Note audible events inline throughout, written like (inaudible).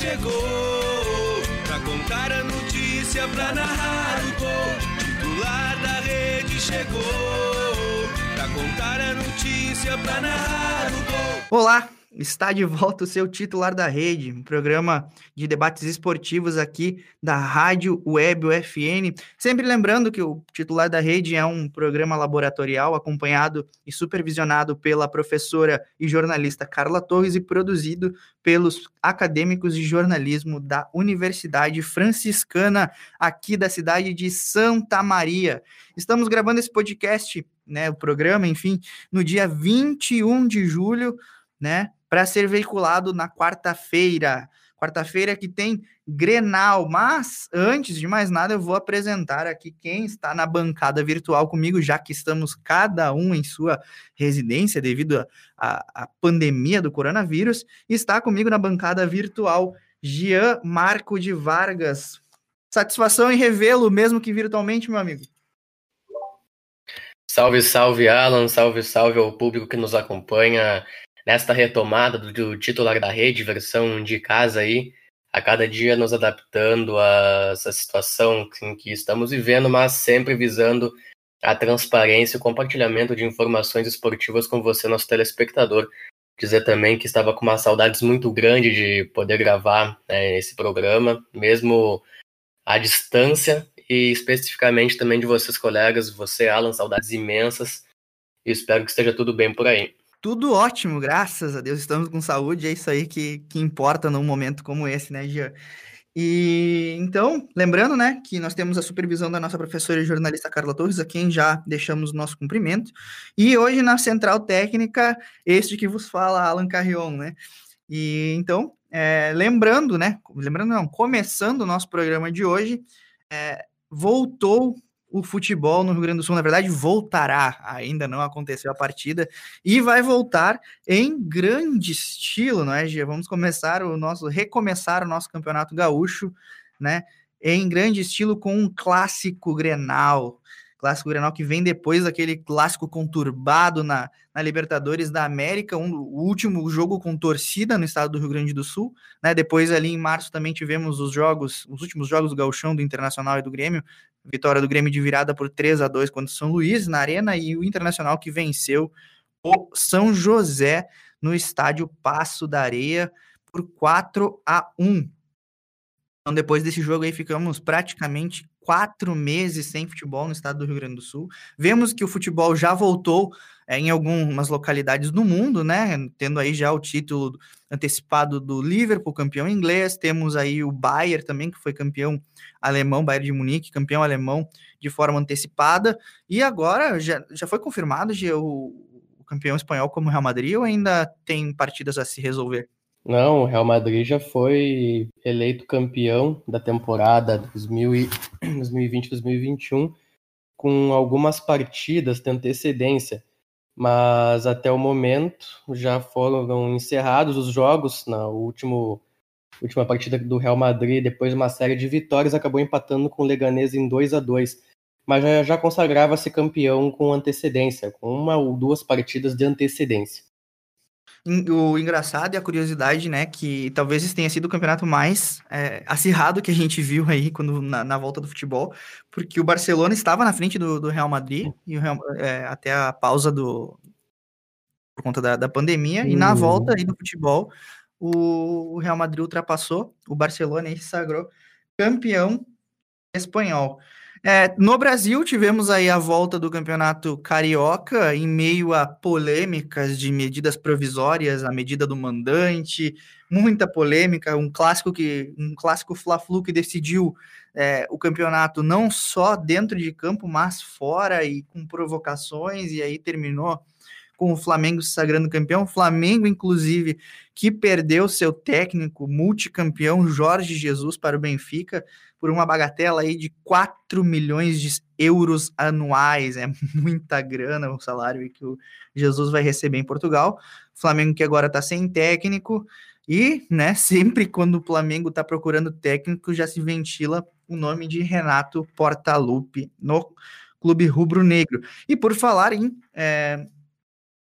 Chegou pra contar a notícia, pra narrar o gol. Titular da rede chegou pra contar a notícia, pra narrar o gol. Olá, está de volta o seu titular da rede, um programa de debates esportivos aqui da Rádio Web UFN. Sempre lembrando que o titular da rede é um programa laboratorial acompanhado e supervisionado pela professora e jornalista Carla Torres e produzido pelos acadêmicos de jornalismo da Universidade Franciscana aqui da cidade de Santa Maria. Estamos gravando esse podcast, né, o programa, enfim, no dia 21 de julho, né, para ser veiculado na quarta-feira. Quarta-feira que tem Grenal, mas antes de mais nada eu vou apresentar aqui quem está na bancada virtual comigo, já que estamos cada um em sua residência devido à pandemia do coronavírus. Está comigo na bancada virtual Jean Marco de Vargas. Satisfação em revê-lo, mesmo que virtualmente, meu amigo. Salve, salve, Alan, salve, salve ao público que nos acompanha nesta retomada do, titular da rede, versão de casa aí, a cada dia nos adaptando a essa situação em que estamos vivendo, mas sempre visando a transparência e o compartilhamento de informações esportivas com você, nosso telespectador. Dizer também que estava com uma saudades muito grande de poder gravar né, esse programa, mesmo à distância, e especificamente também de vocês, colegas, você, Alan, saudades imensas, e espero que esteja tudo bem por aí. Tudo ótimo, graças a Deus, estamos com saúde, é isso aí que, que importa num momento como esse, né, Gia? E então, lembrando, né, que nós temos a supervisão da nossa professora e jornalista Carla Torres, a quem já deixamos o nosso cumprimento. E hoje na central técnica, este que vos fala, Alan Carrion, né? E então, é, lembrando, né, lembrando não, começando o nosso programa de hoje, é, voltou o futebol no Rio Grande do Sul, na verdade, voltará. Ainda não aconteceu a partida e vai voltar em grande estilo, não é, Gia? Vamos começar o nosso, recomeçar o nosso campeonato gaúcho, né? Em grande estilo com um clássico Grenal. Clássico Grenal que vem depois daquele clássico conturbado na, na Libertadores da América, um, o último jogo com torcida no estado do Rio Grande do Sul, né? Depois ali em março também tivemos os jogos, os últimos jogos do Gauchão do Internacional e do Grêmio, Vitória do Grêmio de virada por 3 a 2 contra o São Luís na Arena e o Internacional que venceu o São José no estádio Passo da Areia por 4 a 1. Então, depois desse jogo aí, ficamos praticamente quatro meses sem futebol no estado do Rio Grande do Sul. Vemos que o futebol já voltou é, em algumas localidades do mundo, né? Tendo aí já o título antecipado do Liverpool, campeão inglês. Temos aí o Bayern também, que foi campeão alemão, Bayern de Munique, campeão alemão de forma antecipada. E agora já, já foi confirmado já, o, o campeão espanhol como Real Madrid ou ainda tem partidas a se resolver? Não, o Real Madrid já foi eleito campeão da temporada 2020-2021 (clears throat) com algumas partidas de antecedência, mas até o momento já foram encerrados os jogos na último, última partida do Real Madrid, depois de uma série de vitórias, acabou empatando com o Leganés em 2 a 2 mas já, já consagrava-se campeão com antecedência, com uma ou duas partidas de antecedência o engraçado e a curiosidade, né, que talvez esse tenha sido o campeonato mais é, acirrado que a gente viu aí quando, na, na, volta do futebol, porque o Barcelona estava na frente do, do Real Madrid e Real, é, até a pausa do por conta da, da pandemia, uhum. e na volta aí do futebol, o, o Real Madrid ultrapassou o Barcelona e se sagrou campeão espanhol. É, no Brasil, tivemos aí a volta do campeonato carioca em meio a polêmicas de medidas provisórias, a medida do mandante, muita polêmica, um clássico que um clássico Fla-Flu que decidiu é, o campeonato não só dentro de campo, mas fora e com provocações, e aí terminou com o Flamengo se sagrando campeão. Flamengo, inclusive, que perdeu seu técnico multicampeão Jorge Jesus para o Benfica por uma bagatela aí de 4 milhões de euros anuais. É (laughs) muita grana o salário que o Jesus vai receber em Portugal. Flamengo que agora está sem técnico. E, né, (laughs) sempre quando o Flamengo está procurando técnico, já se ventila o nome de Renato Portaluppi no Clube Rubro Negro. E por falar em é,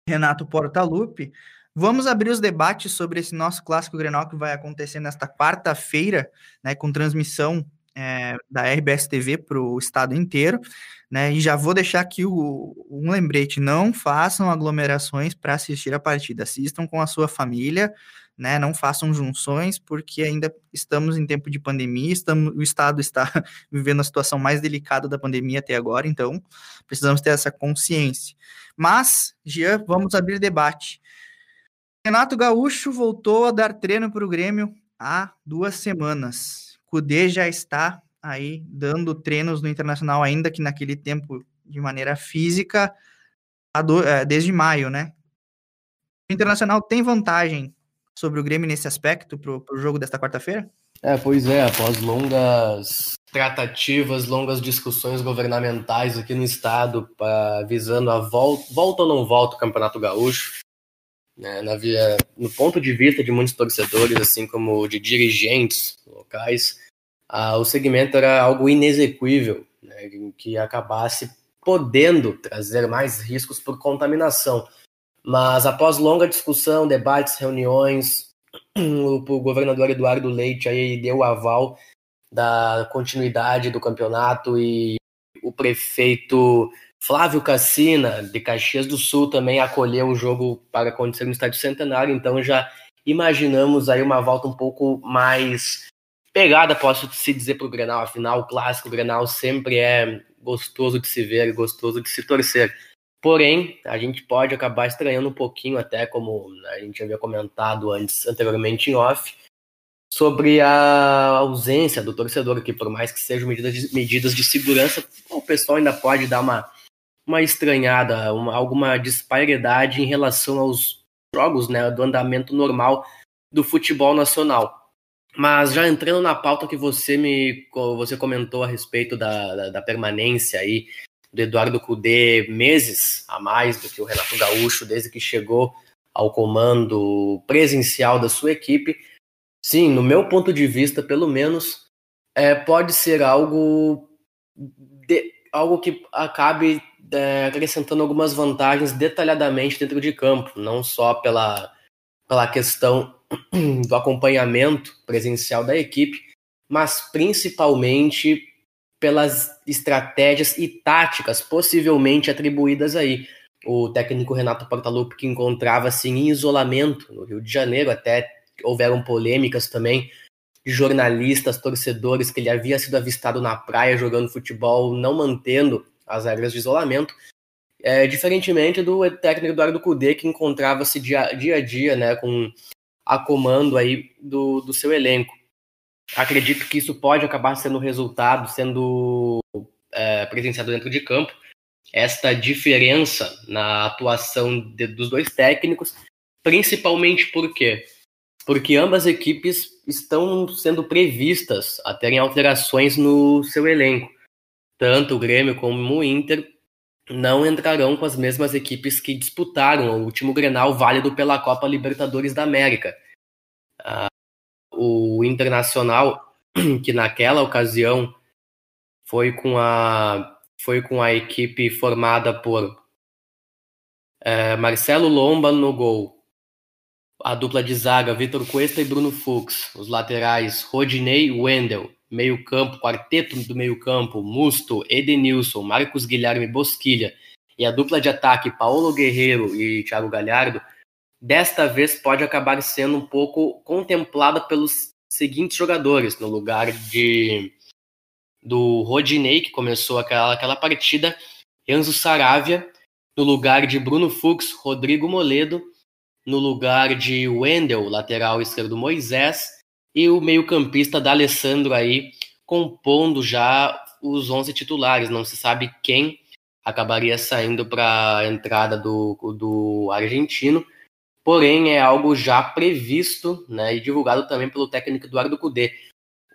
Renato Portaluppi, vamos abrir os debates sobre esse nosso clássico Grenal que vai acontecer nesta quarta-feira, né, com transmissão é, da RBS TV para o estado inteiro, né? E já vou deixar aqui o, um lembrete: não façam aglomerações para assistir a partida, assistam com a sua família, né? Não façam junções, porque ainda estamos em tempo de pandemia, estamos, o estado está (laughs) vivendo a situação mais delicada da pandemia até agora, então precisamos ter essa consciência. Mas, Jean, vamos abrir debate. Renato Gaúcho voltou a dar treino para o Grêmio há duas semanas. Kudê já está aí dando treinos no Internacional, ainda que naquele tempo de maneira física, é, desde maio, né? O Internacional tem vantagem sobre o Grêmio nesse aspecto para o jogo desta quarta-feira? É, pois é, após longas tratativas, longas discussões governamentais aqui no estado, pra, visando a volta, volta ou não volta o Campeonato Gaúcho, né, na via, no ponto de vista de muitos torcedores, assim como de dirigentes locais, o segmento era algo inexequível, né, que acabasse podendo trazer mais riscos por contaminação. Mas após longa discussão, debates, reuniões, o, o governador Eduardo Leite aí deu o aval da continuidade do campeonato e o prefeito Flávio Cassina, de Caxias do Sul, também acolheu o jogo para acontecer no Estádio Centenário, então já imaginamos aí uma volta um pouco mais pegada, posso se dizer, para o Grenal. Afinal, o clássico Grenal sempre é gostoso de se ver, gostoso de se torcer. Porém, a gente pode acabar estranhando um pouquinho, até como a gente havia comentado antes, anteriormente em off, sobre a ausência do torcedor, que por mais que sejam medidas de, medidas de segurança, o pessoal ainda pode dar uma, uma estranhada, uma, alguma disparidade em relação aos jogos, né, do andamento normal do futebol nacional. Mas já entrando na pauta que você me você comentou a respeito da, da, da permanência aí do Eduardo Cudê meses a mais do que o Renato Gaúcho desde que chegou ao comando presencial da sua equipe. Sim, no meu ponto de vista, pelo menos, é, pode ser algo de, algo que acabe é, acrescentando algumas vantagens detalhadamente dentro de campo, não só pela, pela questão (clears throat) do acompanhamento presencial da equipe, mas principalmente pelas estratégias e táticas possivelmente atribuídas aí. O técnico Renato Portaluppi, que encontrava-se em isolamento no Rio de Janeiro, até houveram polêmicas também de jornalistas, torcedores, que ele havia sido avistado na praia jogando futebol, não mantendo as regras de isolamento. É, diferentemente do técnico Eduardo Cudê, que encontrava-se dia, dia a dia né, com a comando aí do, do seu elenco. Acredito que isso pode acabar sendo resultado, sendo é, presenciado dentro de campo, esta diferença na atuação de, dos dois técnicos, principalmente por quê? Porque ambas equipes estão sendo previstas a terem alterações no seu elenco. Tanto o Grêmio como o Inter não entrarão com as mesmas equipes que disputaram o último Grenal válido pela Copa Libertadores da América. Uh, Internacional, (clears throat) que naquela ocasião foi com a foi com a equipe formada por uh, Marcelo Lomba no gol, a dupla de zaga Vitor Cuesta e Bruno Fux, os laterais Rodinei e Wendel, meio-campo, quarteto do meio-campo, Musto, Edenilson, Marcos Guilherme Bosquilha e a dupla de ataque Paulo Guerreiro e Thiago Galhardo, desta vez pode acabar sendo um pouco contemplada pelos seguintes jogadores, no lugar de do Rodinei, que começou aquela, aquela partida, Enzo Saravia, no lugar de Bruno Fux, Rodrigo Moledo, no lugar de Wendel, lateral esquerdo Moisés, e o meio-campista da Alessandro aí compondo já os 11 titulares. Não se sabe quem acabaria saindo para a entrada do, do argentino, porém é algo já previsto né, e divulgado também pelo técnico Eduardo Cudê.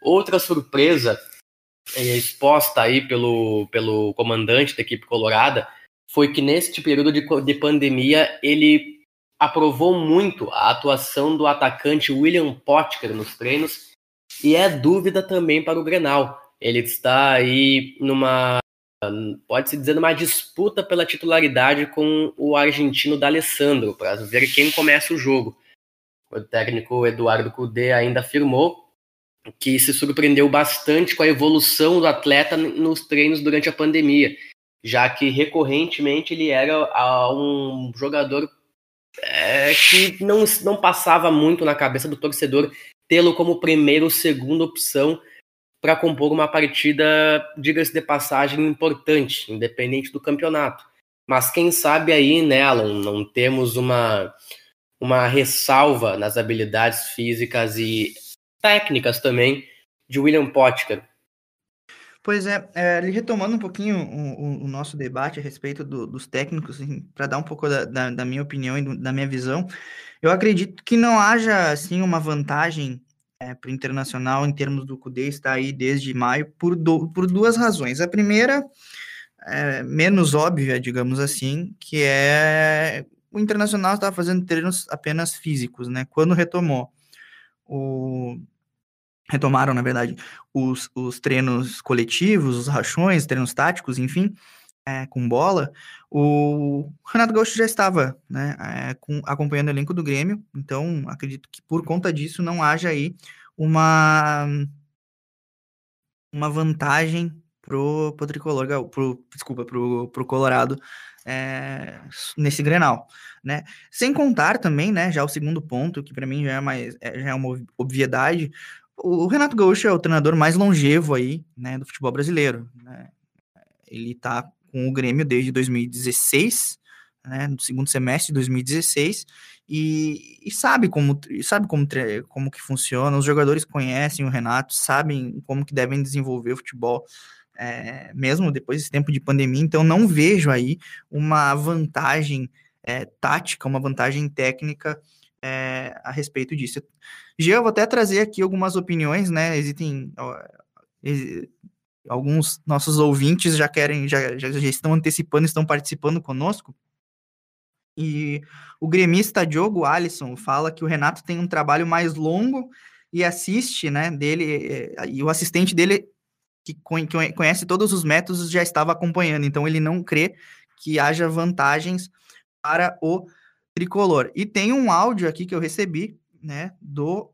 Outra surpresa é, exposta aí pelo, pelo comandante da equipe colorada foi que neste período de, de pandemia ele aprovou muito a atuação do atacante William Potker nos treinos e é dúvida também para o Grenal. Ele está aí numa pode-se dizer numa disputa pela titularidade com o argentino D'Alessandro para ver quem começa o jogo. O técnico Eduardo Cudê ainda afirmou que se surpreendeu bastante com a evolução do atleta nos treinos durante a pandemia, já que recorrentemente ele era um jogador é, que não, não passava muito na cabeça do torcedor tê-lo como primeira ou segunda opção para compor uma partida, diga-se de passagem, importante, independente do campeonato. Mas quem sabe aí, né, Alan, não temos uma, uma ressalva nas habilidades físicas e técnicas também de William Potker. Pois é, é retomando um pouquinho o, o, nosso debate a respeito do, dos técnicos, assim, para dar um pouco da, da, da, minha opinião e do, da minha visão, eu acredito que não haja assim uma vantagem é, para o internacional em termos do CUDE estar aí desde maio por, do, por duas razões. A primeira, é, menos óbvia, digamos assim, que é o internacional estava fazendo treinos apenas físicos, né? Quando retomou o retomaram, na verdade, os, os treinos coletivos, os rachões, treinos táticos, enfim, é, com bola, o Renato Gaúcho já estava né, é, com, acompanhando o elenco do Grêmio, então acredito que por conta disso não haja aí uma, uma vantagem pro, pro tricolor, pro, desculpa, pro, pro Colorado é, nesse Grenal, né? Sem contar também, né, já o segundo ponto, que para mim já é mais é, já é uma obviedade, o Renato Gaúcho é o treinador mais longevo aí, né, do futebol brasileiro, né? Ele tá com o Grêmio desde 2016, né, no segundo semestre de 2016, e, e sabe como sabe como, como que funciona, os jogadores conhecem o Renato, sabem como que devem desenvolver o futebol, é, mesmo depois desse tempo de pandemia, então não vejo aí uma vantagem é, tática, uma vantagem técnica é, a respeito disso. Gia, eu vou até trazer aqui algumas opiniões, né? Existem alguns nossos ouvintes já querem, já, já, já estão antecipando, estão participando conosco. E o gremista Diogo Alisson fala que o Renato tem um trabalho mais longo e assiste, né, dele, eh, e o assistente dele, que conhece todos os métodos, já estava acompanhando. Então, ele não crê que haja vantagens para o tricolor. E tem um áudio aqui que eu recebi, né, do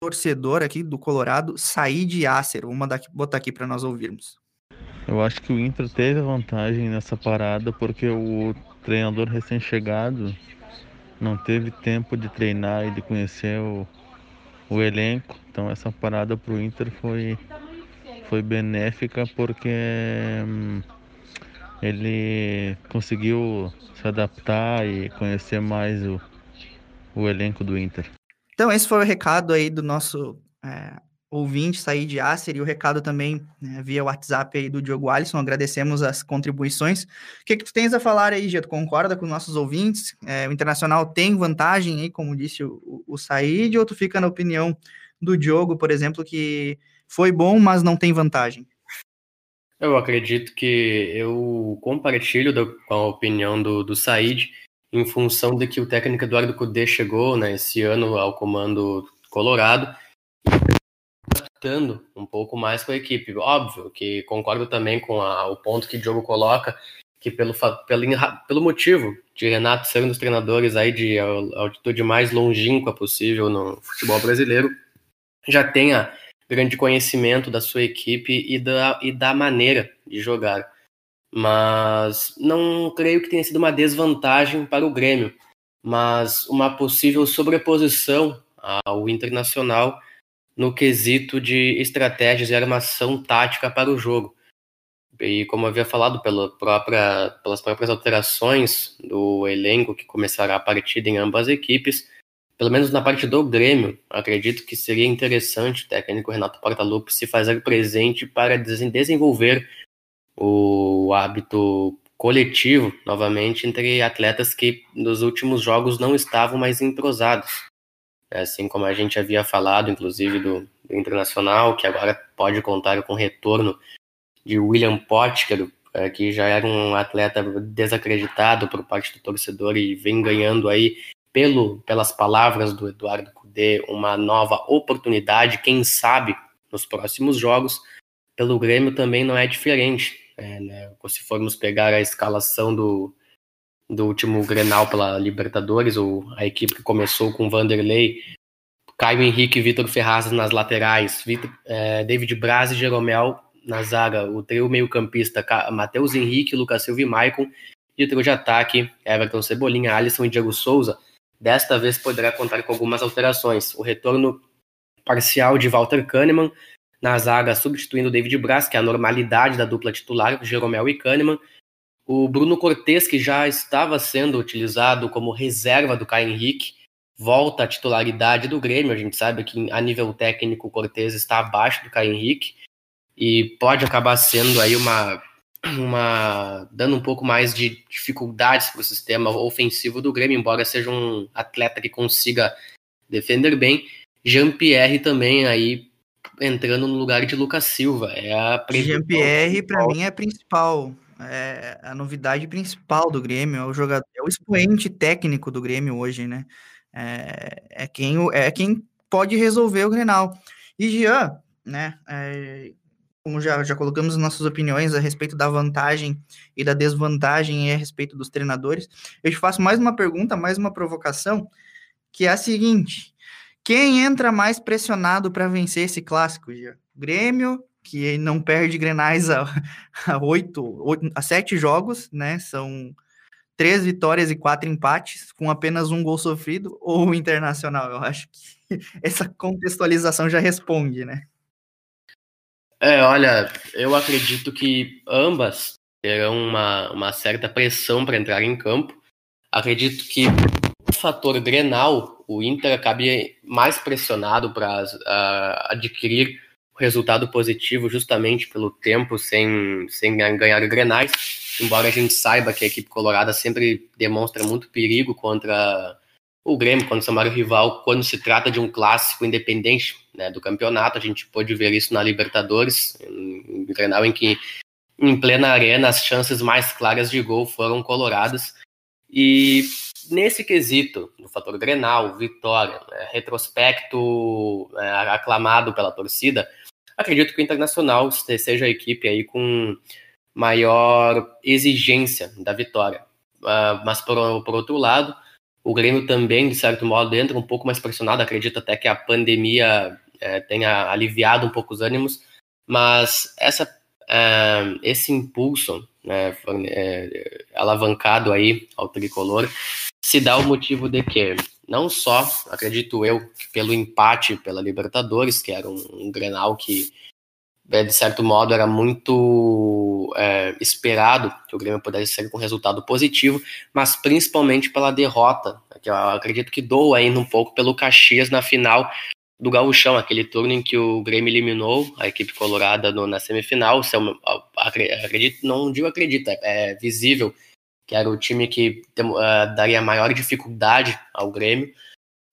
torcedor aqui do Colorado, Said Yasser. Vou mandar aqui, botar aqui para nós ouvirmos. Eu acho que o Inter teve vantagem nessa parada porque o treinador recém-chegado não teve tempo de treinar e de conhecer o, o elenco. Então essa parada para o Inter foi, foi benéfica porque hum, ele conseguiu se adaptar e conhecer mais o, o elenco do Inter. Então, esse foi o recado aí do nosso é, ouvinte, sair de Acer, e o recado também né, via WhatsApp aí do Diogo Alisson. Agradecemos as contribuições. O que, que tu tens a falar aí, Gia? Tu concorda com os nossos ouvintes? É, o Internacional tem vantagem aí, como disse o, o, Said, ou tu fica na opinião do Diogo, por exemplo, que foi bom, mas não tem vantagem? Eu acredito que eu compartilho do, com a opinião do, do Said em função de que o técnico Eduardo Cudê chegou né, esse ano ao comando colorado, adaptando um pouco mais com a equipe. Óbvio que concordo também com a, o ponto que o Diogo coloca, que pelo, pelo, pelo motivo de Renato ser um dos treinadores aí de altitude mais longínqua possível no futebol brasileiro, já tenha grande conhecimento da sua equipe e da, e da maneira de jogar mas não creio que tenha sido uma desvantagem para o Grêmio, mas uma possível sobreposição ao Internacional no quesito de estratégias e armação tática para o jogo. E como havia falado pela própria, pelas próprias alterações do elenco que começará a partida em ambas as equipes, pelo menos na parte do Grêmio, acredito que seria interessante o técnico Renato Portaluppi se fazer presente para desenvolver o hábito coletivo, novamente, entre atletas que nos últimos jogos não estavam mais entrosados. Assim como a gente havia falado, inclusive, do, do Internacional, que agora pode contar com o retorno de William Potker, é, que já era um atleta desacreditado por parte do torcedor e vem ganhando aí, pelo, pelas palavras do Eduardo Cudê, uma nova oportunidade, quem sabe, nos próximos jogos. Pelo Grêmio também não é diferente. É, né? Se formos pegar a escalação do, do último Grenal pela Libertadores, ou a equipe que começou com Vanderlei, Caio Henrique e Vitor Ferraz nas laterais, Victor, é, David Braz e Jeromel na zaga, o trio meio-campista Matheus Henrique, Lucas Silva e Maicon, e o trio de ataque Everton Cebolinha, Alisson e Diego Souza. Desta vez poderá contar com algumas alterações. O retorno parcial de Walter Kahneman na zaga, substituindo David Braz, que é a normalidade da dupla titular, Jeromel e Kahneman. O Bruno Cortes, que já estava sendo utilizado como reserva do Caio Henrique, volta à titularidade do Grêmio. A gente sabe que a nível técnico o Cortes está abaixo do Caio Henrique e pode acabar sendo aí uma, uma dando um pouco mais de dificuldades para o sistema ofensivo do Grêmio, embora seja um atleta que consiga defender bem. Jean-Pierre também aí entrando no lugar de Lucas Silva. É a Jean-Pierre para mim é principal, é a novidade principal do Grêmio, é o jogador, é o expoente técnico do Grêmio hoje, né? É, é quem é quem pode resolver o Grenal. E Jean, né? É, como já, já colocamos nossas opiniões a respeito da vantagem e da desvantagem a respeito dos treinadores, eu te faço mais uma pergunta, mais uma provocação, que é a seguinte: quem entra mais pressionado para vencer esse clássico, Gia? Grêmio, que não perde grenais a, a, oito, a sete jogos, né? São três vitórias e quatro empates, com apenas um gol sofrido, ou o Internacional? Eu acho que (laughs) essa contextualização já responde, né? É, olha, eu acredito que ambas terão uma, uma certa pressão para entrar em campo. Acredito que fator Grenal, o Inter acabe mais pressionado para uh, adquirir o resultado positivo justamente pelo tempo sem, sem ganhar Grenais, embora a gente saiba que a equipe colorada sempre demonstra muito perigo contra o Grêmio, quando seu maior rival, quando se trata de um clássico independente né, do campeonato, a gente pôde ver isso na Libertadores, um Grenal em que, em plena arena, as chances mais claras de gol foram coloradas. E nesse quesito, no fator Grenal, vitória, né, retrospecto é, aclamado pela torcida, acredito que o Internacional seja a equipe aí com maior exigência da vitória. Uh, mas, por, por outro lado, o Grêmio também, de certo modo, entra um pouco mais pressionado. Acredito até que a pandemia é, tenha aliviado um pouco os ânimos, mas essa, é, esse impulso né, é, alavancado aí ao tricolor se dá o motivo de que não só, acredito eu, pelo empate pela Libertadores, que era um, um Grenal que é, de certo modo, era muito é, esperado que o Grêmio pudesse sair com resultado positivo, mas principalmente pela derrota, que eu acredito que dou ainda um pouco pelo Caxias na final do Gauchão, aquele turno em que o Grêmio eliminou a equipe colorada no, na semifinal. Acredito, não digo acredito, é, é visível que era o time que uh, daria maior dificuldade ao Grêmio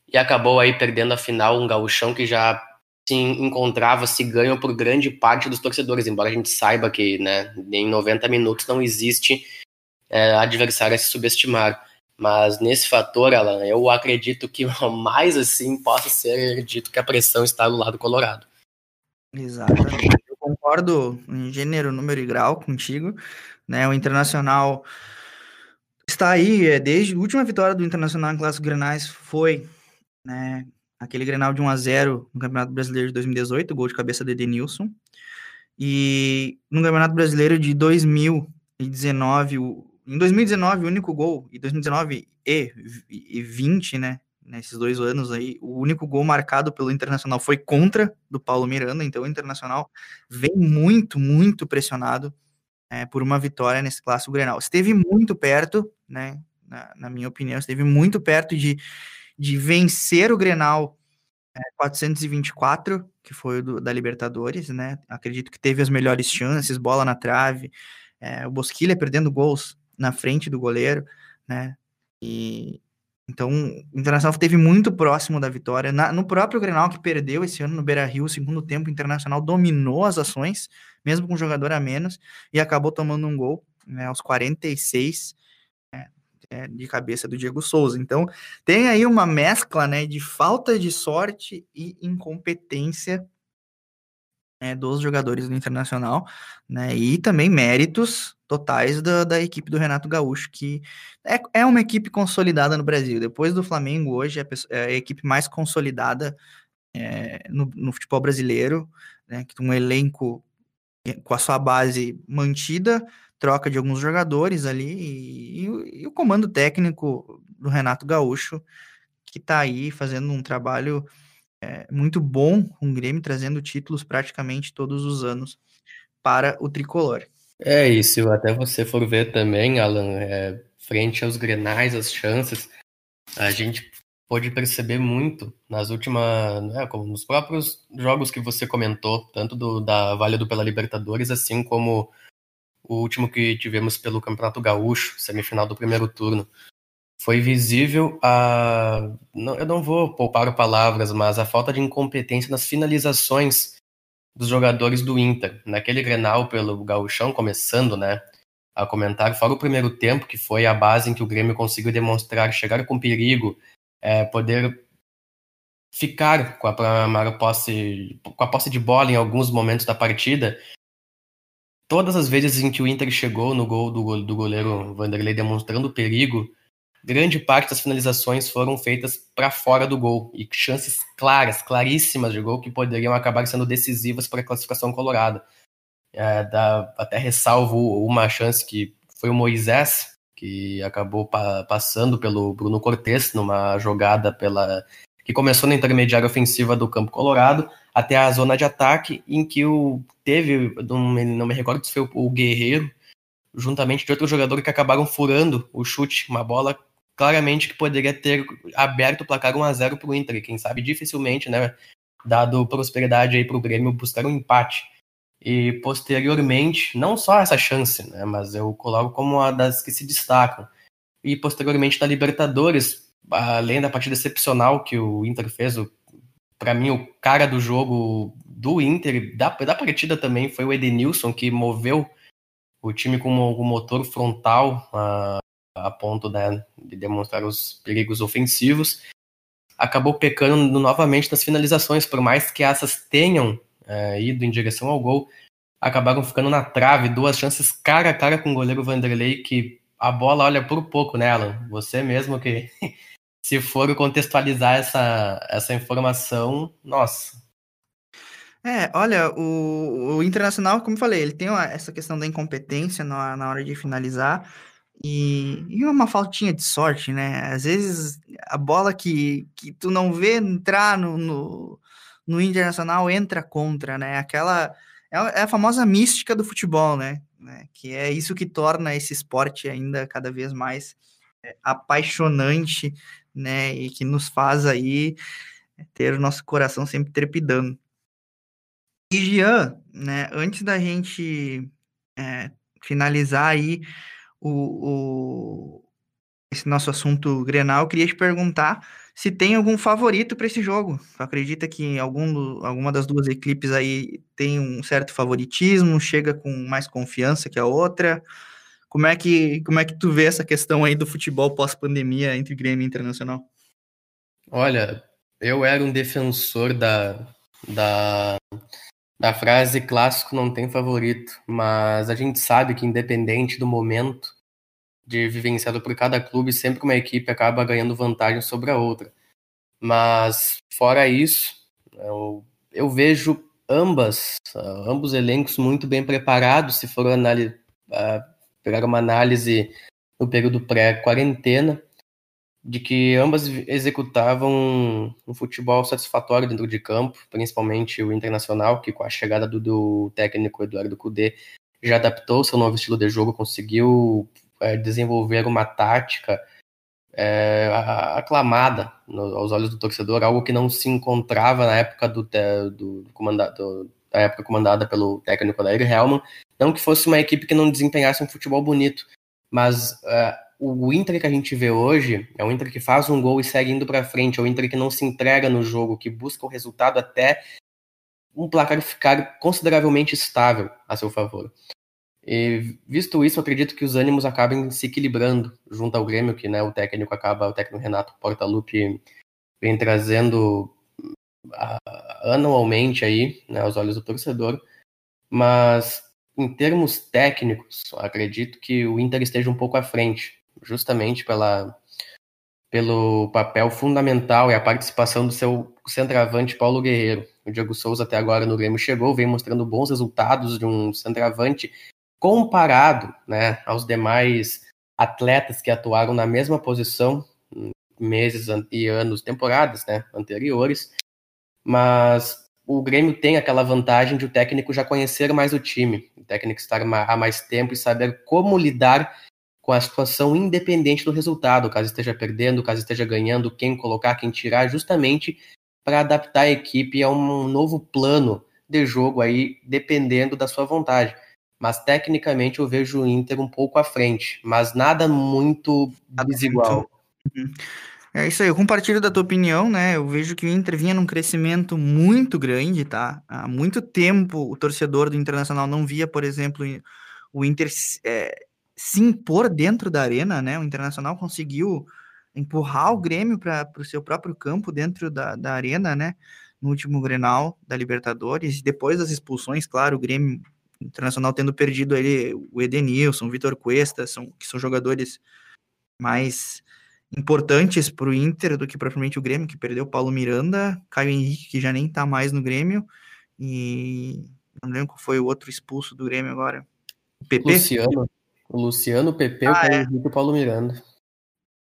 e acabou aí perdendo a final um gauchão que já se encontrava, se ganha por grande parte dos torcedores, embora a gente saiba que né, em 90 minutos não existe é, adversário a se subestimar. Mas nesse fator, Alan, eu acredito que (laughs) mais assim possa ser dito que a pressão está do lado colorado. Exatamente. Eu concordo em gênero, número e grau contigo. Né? O Internacional está aí, é, desde a última vitória do Internacional em Clássico Grenais foi né, aquele Grenal de 1 a 0 no Campeonato Brasileiro de 2018, gol de cabeça de Edenilson. E no Campeonato Brasileiro de 2019, o, em 2019 o único gol, e 2019 e, e 20, né, nesses dois anos aí, o único gol marcado pelo Internacional foi contra do Paulo Miranda, então o Internacional vem muito, muito pressionado é, por uma vitória nesse clássico Grenal. Esteve muito perto, né, na, na minha opinião, esteve muito perto de de vencer o Grenal é, 424, que foi o do, da Libertadores, né? Acredito que teve as melhores chances, bola na trave, é, o Bosquilha perdendo gols na frente do goleiro, né? E então o Internacional teve muito próximo da vitória. Na, no próprio Grenal que perdeu esse ano no Beira-Rio, segundo tempo o Internacional dominou as ações, mesmo com um jogador a menos, e acabou tomando um gol né, aos 46 né, é, de cabeça do Diego Souza. Então tem aí uma mescla né, de falta de sorte e incompetência né, dos jogadores do Internacional, né, e também méritos totais da, da equipe do Renato Gaúcho, que é, é uma equipe consolidada no Brasil. Depois do Flamengo, hoje é, é a equipe mais consolidada é, no, no, futebol brasileiro, né, um elenco é, com a sua base mantida, troca de alguns jogadores ali, e, e, e o comando técnico do Renato Gaúcho, que está aí fazendo um trabalho é, muito bom com o Grêmio, trazendo títulos praticamente todos os anos para o tricolor. É, se até você for ver também, Alan, é, frente aos grenais, as chances, a gente pode perceber muito nas últimas, né, como nos próprios jogos que você comentou, tanto do, da Válido pela Libertadores, assim como o último que tivemos pelo Campeonato Gaúcho, semifinal do primeiro turno foi visível a. Não, eu não vou poupar palavras, mas a falta de incompetência nas finalizações dos jogadores do Inter. Naquele Grenal pelo Gauchão, começando, né? A comentar, fora o primeiro tempo, que foi a base em que o Grêmio conseguiu demonstrar chegar com perigo, é, poder ficar com a posse, com a posse de bola em alguns momentos da partida. Todas as vezes em que o Inter chegou no gol do, do goleiro Vanderlei demonstrando perigo, grande parte das finalizações foram feitas para fora do gol e chances claras, claríssimas de gol que poderiam acabar sendo decisivas para a classificação colorada. É, dá, até ressalvo uma chance que foi o Moisés, que acabou pa passando pelo Bruno Cortes numa jogada pela que começou na intermediária ofensiva do campo colorado até a zona de ataque, em que o teve, não me, não me recordo se foi o Guerreiro, juntamente de outro jogador que acabaram furando o chute, uma bola claramente que poderia ter aberto o placar 1 a 0 para o Inter. Quem sabe dificilmente, né, dado prosperidade aí para o Grêmio buscar um empate. E posteriormente, não só essa chance, né, mas eu coloco como uma das que se destacam. E posteriormente na Libertadores, além da partida excepcional que o Inter fez, para mim o cara do jogo do Inter, da, da partida também foi o Edenilson, que moveu o time com o motor frontal, uh, a ponto né, de demonstrar os perigos ofensivos, acabou pecando novamente nas finalizações, por mais que essas tenham é, ido em direção ao gol, acabaram ficando na trave, duas chances cara a cara com o goleiro Vanderlei, que a bola olha por pouco nela. Você mesmo que, (laughs) se for contextualizar essa, essa informação, nossa. É, olha, o, o Internacional, como eu falei, ele tem essa questão da incompetência na, na hora de finalizar, e, e uma faltinha de sorte, né? Às vezes a bola que, que tu não vê entrar no, no, no Internacional entra contra, né? Aquela é, é a famosa mística do futebol, né? né? Que é isso que torna esse esporte ainda cada vez mais é, apaixonante, né? E que nos faz aí ter o nosso coração sempre trepidando. E Jean, né? Antes da gente é, finalizar aí o, o, esse nosso assunto Grenal, queria te perguntar se tem algum favorito para esse jogo. Tu acredita que algum, alguma das duas equipes aí tem um certo favoritismo, chega com mais confiança que a outra? Como é que, como é que tu vê essa questão aí do futebol pós-pandemia entre Grêmio e Internacional? Olha, eu era um defensor da, da, da frase clássico não tem favorito, mas a gente sabe que independente do momento de vivenciado por cada clube, sempre uma equipe acaba ganhando vantagem sobre a outra. Mas fora isso, eu, eu vejo ambas, uh, ambos elencos muito bem preparados, se for uh, pegar uma análise no período pré-quarentena, de que ambas executavam um futebol satisfatório dentro de campo, principalmente o Internacional, que com a chegada do, do técnico Eduardo Cudê já adaptou seu novo estilo de jogo, conseguiu é, desenvolver uma tática é, aclamada no, aos olhos do torcedor, algo que não se encontrava na época do, do, do, na época comandada pelo técnico Adair Helman, não que fosse uma equipe que não desempenhasse um futebol bonito, mas uh, o Inter que a gente vê hoje é um Inter que faz um gol e segue indo para frente, é um Inter que não se entrega no jogo, que busca o resultado até um placar ficar consideravelmente estável a seu favor. E visto isso, acredito que os ânimos acabem se equilibrando junto ao Grêmio, que né, o técnico acaba, o técnico Renato Portaluppi vem trazendo uh, anualmente aí, né, aos olhos do torcedor, mas em termos técnicos, acredito que o Inter esteja um pouco à frente, justamente pela, pelo papel fundamental e a participação do seu centroavante Paulo Guerreiro. O Diego Souza até agora no Grêmio chegou, vem mostrando bons resultados de um centroavante comparado né, aos demais atletas que atuaram na mesma posição meses e anos, temporadas né, anteriores, mas o Grêmio tem aquela vantagem de o técnico já conhecer mais o time, o técnico estar há mais tempo e saber como lidar com a situação independente do resultado, caso esteja perdendo, caso esteja ganhando, quem colocar, quem tirar, justamente para adaptar a equipe a um novo plano de jogo aí, dependendo da sua vontade mas tecnicamente eu vejo o Inter um pouco à frente, mas nada muito desigual. Uhum. É isso aí, eu compartilho da tua opinião, né? Eu vejo que o Inter vinha num crescimento muito grande, tá? Há muito tempo o torcedor do Internacional não via, por exemplo, o Inter é, se impor dentro da arena, né? O Internacional conseguiu empurrar o Grêmio para o seu próprio campo dentro da, da arena, né? No último Grenal da Libertadores, depois das expulsões, claro, o Grêmio Internacional tendo perdido ele, o Edenilson, o Vitor Cuesta, são, que são jogadores mais importantes para o Inter do que propriamente o Grêmio, que perdeu o Paulo Miranda, Caio Henrique, que já nem está mais no Grêmio, e não lembro qual foi o outro expulso do Grêmio agora. O PP? Luciano. O Luciano, o PP, ah, o Caio é. Henrique e o Paulo Miranda.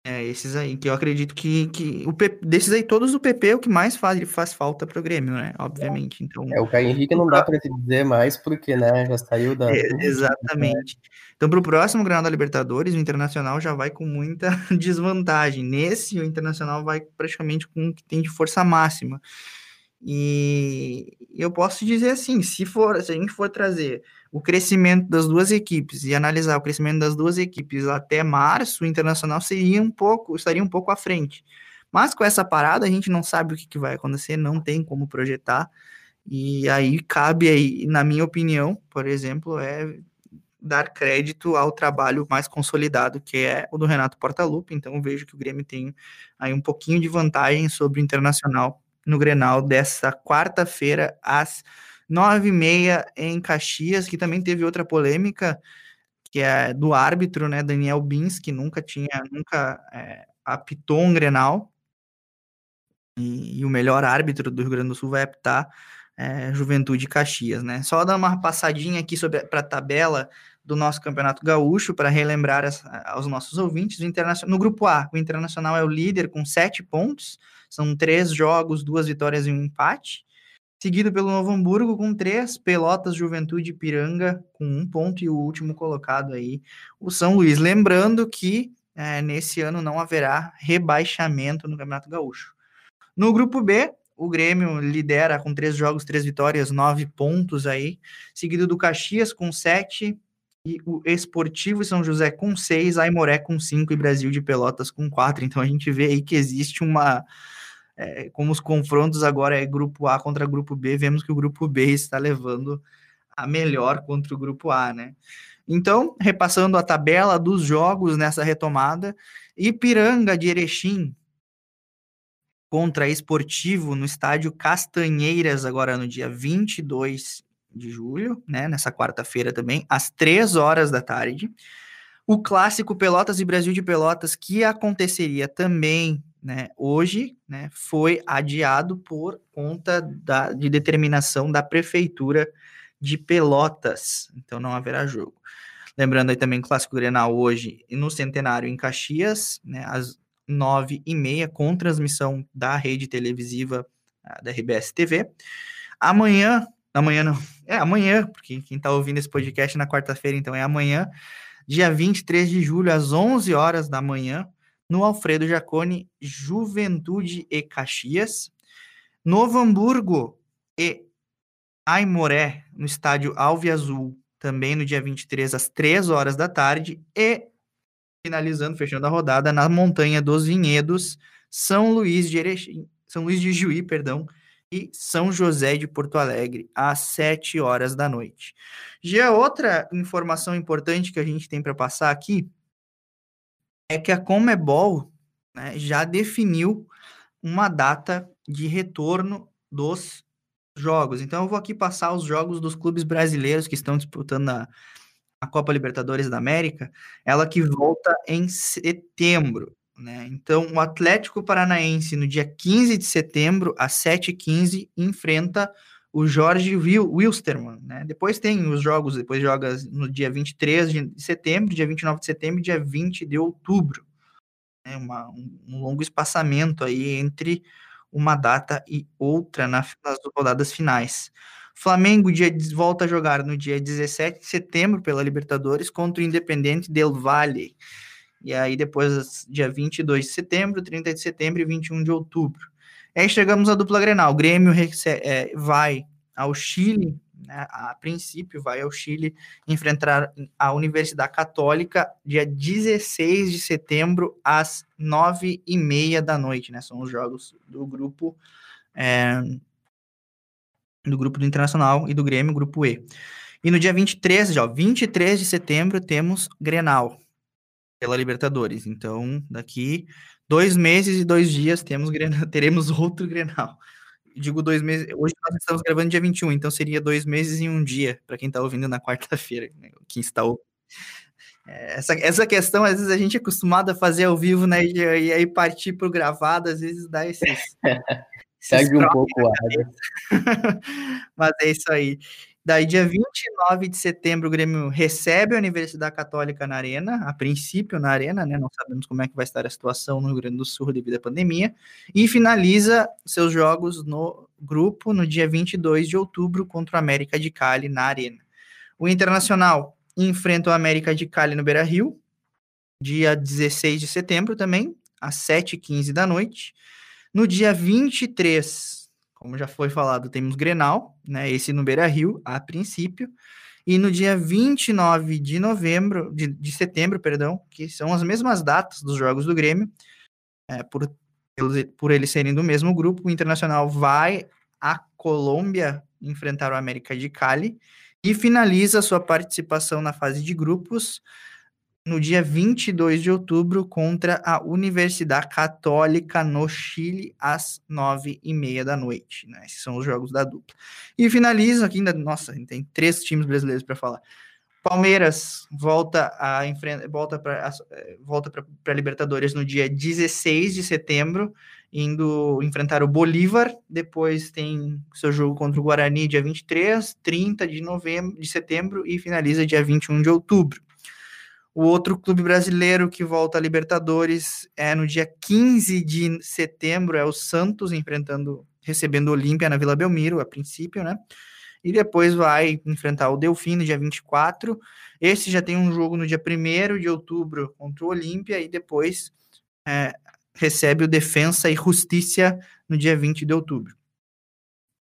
É, esses aí, que eu acredito que, que o PP, desses aí, todos o PP é o que mais faz, faz falta para o Grêmio, né? Obviamente. Então, é, o Caio Henrique não dá para te dizer mais, porque, né, já saiu da. É, exatamente. Então, para o próximo Granal da Libertadores, o Internacional já vai com muita (laughs) desvantagem. Nesse, o Internacional vai praticamente com o que tem de força máxima. E eu posso dizer assim, se for, se a gente for trazer o crescimento das duas equipes e analisar o crescimento das duas equipes até março, o Internacional seria um pouco, estaria um pouco à frente. Mas com essa parada a gente não sabe o que, que vai acontecer, não tem como projetar. E aí cabe aí, na minha opinião, por exemplo, é dar crédito ao trabalho mais consolidado, que é o do Renato Portaluppi. Então vejo que o Grêmio tem aí um pouquinho de vantagem sobre o Internacional no Grenal dessa quarta-feira às nove e meia em Caxias, que também teve outra polêmica, que é do árbitro, né, Daniel Bins, que nunca tinha, nunca é, apitou um Grenal, e, e, o melhor árbitro do Rio Grande do Sul vai apitar é, Juventude Caxias, né? Só dar uma passadinha aqui sobre para a tabela do nosso Campeonato Gaúcho para relembrar as, aos nossos ouvintes. No grupo A, o Internacional é o líder com sete pontos, são três jogos, duas vitórias e um empate seguido pelo Novo Hamburgo com três, Pelotas, Juventude e Piranga com um ponto e o último colocado aí, o São Luís. Lembrando que é, nesse ano não haverá rebaixamento no Campeonato Gaúcho. No grupo B, o Grêmio lidera com três jogos, três vitórias, nove pontos aí, seguido do Caxias com sete, e o Esportivo São José com seis, Aimoré com cinco e Brasil de Pelotas com quatro. Então a gente vê aí que existe uma é, como os confrontos agora é grupo A contra grupo B, vemos que o grupo B está levando a melhor contra o grupo A, né? Então, repassando a tabela dos jogos nessa retomada, Ipiranga de Erechim contra Esportivo no estádio Castanheiras, agora no dia 22 de julho, né? Nessa quarta-feira também, às três horas da tarde. O clássico Pelotas e Brasil de Pelotas, que aconteceria também né, hoje né, foi adiado por conta da, de determinação da Prefeitura de Pelotas, então não haverá jogo. Lembrando aí também Clássico Grenal hoje no Centenário em Caxias, né, às nove e meia, com transmissão da rede televisiva da RBS TV. Amanhã, amanhã não, é amanhã, porque quem está ouvindo esse podcast é na quarta-feira, então é amanhã, dia 23 de julho, às 11 horas da manhã, no Alfredo Jacone, Juventude e Caxias, Novo Hamburgo e Aimoré, no estádio Alve Azul, também no dia 23, às 3 horas da tarde. E, finalizando, fechando a rodada, na Montanha dos Vinhedos, São Luís de Erechim, São Luís de Juí, perdão, e São José de Porto Alegre, às 7 horas da noite. Já outra informação importante que a gente tem para passar aqui é que a Comebol né, já definiu uma data de retorno dos jogos. Então eu vou aqui passar os jogos dos clubes brasileiros que estão disputando a, a Copa Libertadores da América, ela que volta em setembro. Né? Então, o Atlético Paranaense, no dia 15 de setembro, às 7h15, enfrenta o Jorge Wilstermann. Né? Depois tem os jogos, depois joga no dia 23 de setembro, dia 29 de setembro e dia 20 de outubro. Né? Uma, um, um longo espaçamento aí entre uma data e outra nas rodadas finais. Flamengo dia, volta a jogar no dia 17 de setembro pela Libertadores contra o Independente Del Valle. E aí depois, dia 22 de setembro, 30 de setembro e 21 de outubro. Aí chegamos à dupla Grenal. O Grêmio é, vai ao Chile, né, a princípio vai ao Chile enfrentar a Universidade Católica dia 16 de setembro às 9 e meia da noite, né? São os jogos do grupo é, do grupo do Internacional e do Grêmio, grupo E. E no dia 23, já, 23 de setembro, temos Grenal pela Libertadores. Então, daqui dois meses e dois dias temos (laughs) teremos outro Grenal. Digo dois meses. Hoje nós estamos gravando dia 21, então seria dois meses e um dia, para quem está ouvindo na quarta-feira. Né? Quem está ouvindo. É, essa, essa questão, às vezes, a gente é acostumado a fazer ao vivo, né? E, e aí partir para o gravado, às vezes dá esses. (laughs) Segue um pouco ar. Né? (laughs) Mas é isso aí. Daí, dia 29 de setembro, o Grêmio recebe a Universidade Católica na Arena, a princípio na Arena, né? Não sabemos como é que vai estar a situação no Rio Grande do Sul devido à pandemia. E finaliza seus jogos no grupo no dia 22 de outubro contra o América de Cali na Arena. O Internacional enfrenta o América de Cali no Beira Rio, dia 16 de setembro também, às 7h15 da noite. No dia 23 como já foi falado, temos Grenal, né? Esse no Beira Rio, a princípio. E no dia 29 de novembro, de, de setembro, perdão, que são as mesmas datas dos jogos do Grêmio, é, por, por eles serem do mesmo grupo, o Internacional vai à Colômbia enfrentar o América de Cali e finaliza sua participação na fase de grupos no dia 22 de outubro contra a Universidade Católica no Chile, às nove e meia da noite. Né? Esses são os jogos da dupla. E finaliza aqui ainda, nossa, tem três times brasileiros para falar. Palmeiras volta a volta para volta para Libertadores no dia 16 de setembro, indo enfrentar o Bolívar. Depois tem seu jogo contra o Guarani dia 23, 30 de novembro, de setembro e finaliza dia 21 de outubro. O outro clube brasileiro que volta a Libertadores é no dia 15 de setembro, é o Santos enfrentando, recebendo o Olímpia na Vila Belmiro, a princípio, né? E depois vai enfrentar o Delfim no dia 24. Esse já tem um jogo no dia 1 de outubro contra o Olímpia e depois é, recebe o Defensa e Justiça no dia 20 de outubro.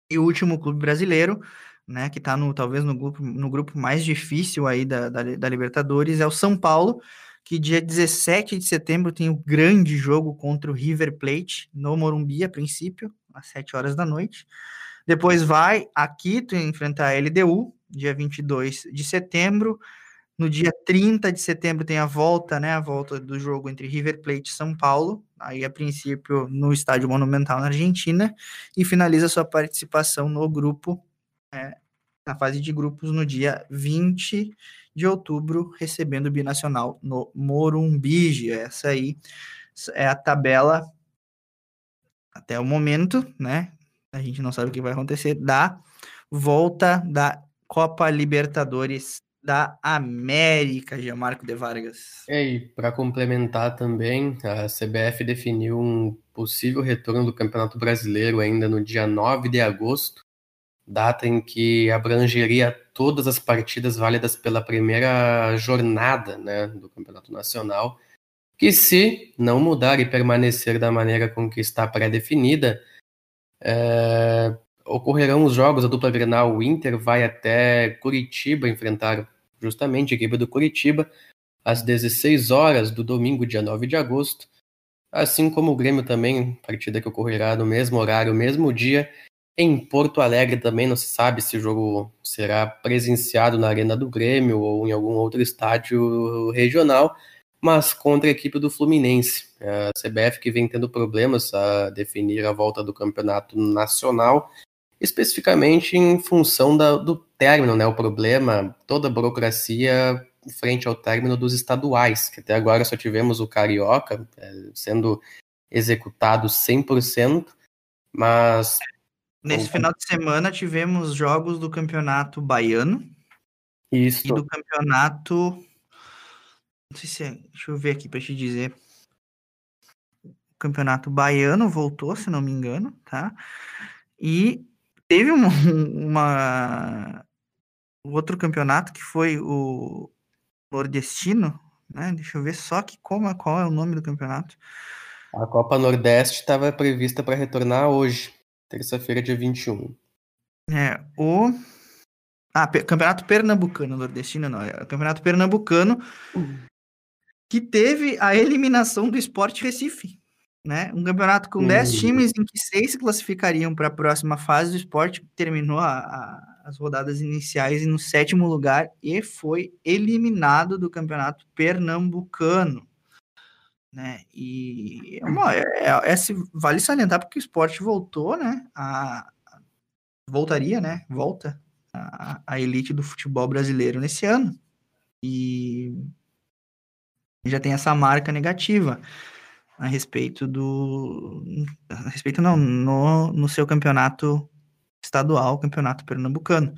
E o último clube brasileiro né, que está no, talvez no grupo, no grupo mais difícil aí da, da, da, Libertadores, é o São Paulo, que dia 17 de setembro tem o grande jogo contra o River Plate, no Morumbi, a princípio, às 7 horas da noite. Depois vai a Quito enfrentar a LDU, dia 22 de setembro. No dia 30 de setembro tem a volta, né, a volta do jogo entre River Plate e São Paulo, aí a princípio no Estádio Monumental na Argentina, e finaliza sua participação no grupo é, na fase de grupos no dia 20 de outubro, recebendo o Binacional no Morumbi. Essa aí é a tabela até o momento, né? A gente não sabe o que vai acontecer da volta da Copa Libertadores da América, Gianmarco de Vargas. É, e para complementar também, a CBF definiu um possível retorno do Campeonato Brasileiro ainda no dia 9 de agosto, data em que abrangeria todas as partidas válidas pela primeira jornada né, do Campeonato Nacional, que se não mudar e permanecer da maneira com que está pré-definida, é, ocorrerão os jogos da dupla Grenal. O Inter vai até Curitiba enfrentar justamente a equipe do Curitiba às 16 horas do domingo, dia 9 de agosto. Assim como o Grêmio também, partida que ocorrerá no mesmo horário, mesmo dia, em Porto Alegre também não se sabe se o jogo será presenciado na Arena do Grêmio ou em algum outro estádio regional, mas contra a equipe do Fluminense. A CBF que vem tendo problemas a definir a volta do campeonato nacional, especificamente em função da, do término, né? O problema, toda a burocracia frente ao término dos estaduais, que até agora só tivemos o Carioca é, sendo executado 100%, mas Nesse final de semana tivemos jogos do Campeonato Baiano. Isso. E do Campeonato. Não sei se é. Deixa eu ver aqui para te dizer. O Campeonato Baiano voltou, se não me engano, tá? E teve (laughs) uma, uma outro campeonato que foi o Nordestino, né? Deixa eu ver só que como, qual é o nome do campeonato. A Copa Nordeste estava prevista para retornar hoje terça-feira, dia 21. É, o. Ah, Campeonato Pernambucano, nordestino não, é o Campeonato Pernambucano, que teve a eliminação do Esporte Recife, né? Um campeonato com 10 uhum. times em que seis se classificariam para a próxima fase. O Esporte terminou a, a, as rodadas iniciais no sétimo lugar e foi eliminado do Campeonato Pernambucano né? E é, é, é, vale salientar porque o esporte voltou, né? A, voltaria, né? Volta a, a elite do futebol brasileiro nesse ano. E já tem essa marca negativa a respeito do. A respeito, não, no, no seu campeonato estadual, campeonato pernambucano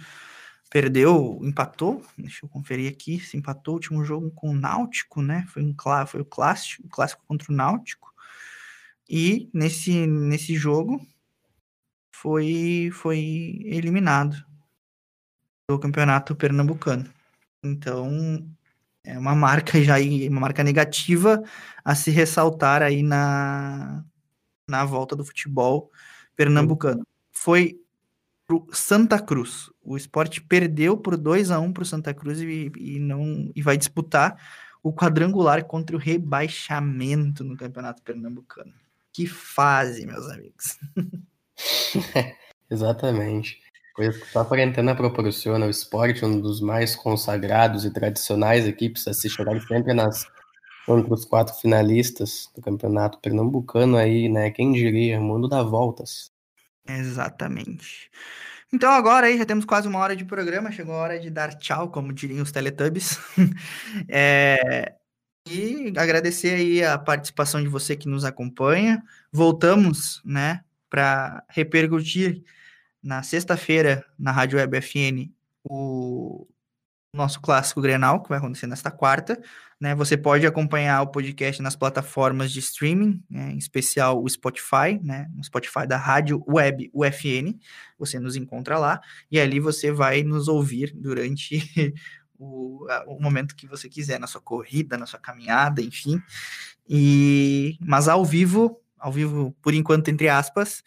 perdeu, empatou, deixa eu conferir aqui, se empatou o último jogo com o Náutico, né? Foi um foi o clássico, o clássico contra o Náutico. E nesse nesse jogo foi foi eliminado do Campeonato Pernambucano. Então, é uma marca (laughs) já uma marca negativa a se ressaltar aí na na volta do futebol pernambucano. Foi pro Santa Cruz. O esporte perdeu por 2 a 1 para o Santa Cruz e, e, não, e vai disputar o quadrangular contra o rebaixamento no Campeonato Pernambucano. Que fase, meus amigos. (laughs) Exatamente. Coisa que só a quarentena proporciona. O esporte, um dos mais consagrados e tradicionais equipes a se chegar sempre nas entre os quatro finalistas do campeonato pernambucano aí, né? Quem diria, mundo dá voltas. Exatamente. Então agora aí já temos quase uma hora de programa, chegou a hora de dar tchau, como diriam os Teletubbies. (laughs) é, e agradecer aí a participação de você que nos acompanha. Voltamos, né, para repercutir na sexta-feira na Rádio Web FN o nosso clássico Grenal, que vai acontecer nesta quarta. Né? Você pode acompanhar o podcast nas plataformas de streaming, né? em especial o Spotify, né? no Spotify da Rádio Web UFN. Você nos encontra lá e ali você vai nos ouvir durante (laughs) o, o momento que você quiser, na sua corrida, na sua caminhada, enfim. E mas ao vivo, ao vivo por enquanto entre aspas,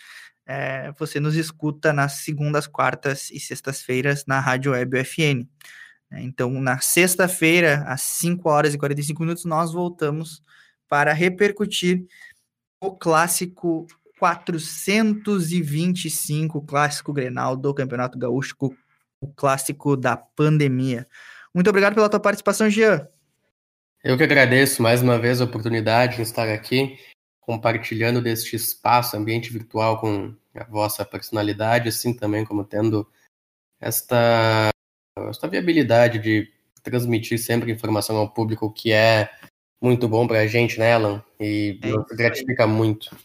é, você nos escuta nas segundas, quartas e sextas-feiras na Rádio Web UFN. Né? Então, na sexta-feira, às 5 horas e 45 minutos, nós voltamos para repercutir o clássico 425, clássico Grenal do Campeonato Gaúcho, o clássico da pandemia. Muito obrigado pela tua participação, Jean. Eu que agradeço mais uma vez a oportunidade de estar aqui compartilhando deste espaço, ambiente virtual com a vossa personalidade, assim também como tendo esta essa viabilidade de transmitir sempre informação ao público que é muito bom para a gente, né, Alan? E é gratifica muito.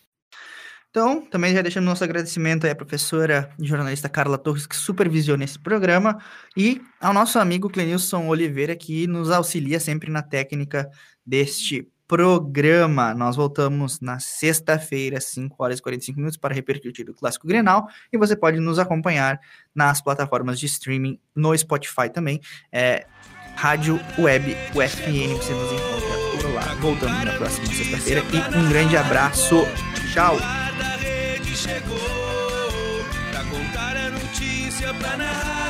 Então, também já deixando nosso agradecimento à professora e jornalista Carla Torres, que supervisiona esse programa, e ao nosso amigo Clenilson Oliveira, que nos auxilia sempre na técnica deste programa. Nós voltamos na sexta-feira, 5 horas e 45 minutos, para repercutir o Clássico Grenal. E você pode nos acompanhar nas plataformas de streaming, no Spotify também. É, Rádio Web UFN, você nos encontra por lá. Voltamos na próxima sexta-feira e um grande abraço. Tchau. notícia pra narrar o gol.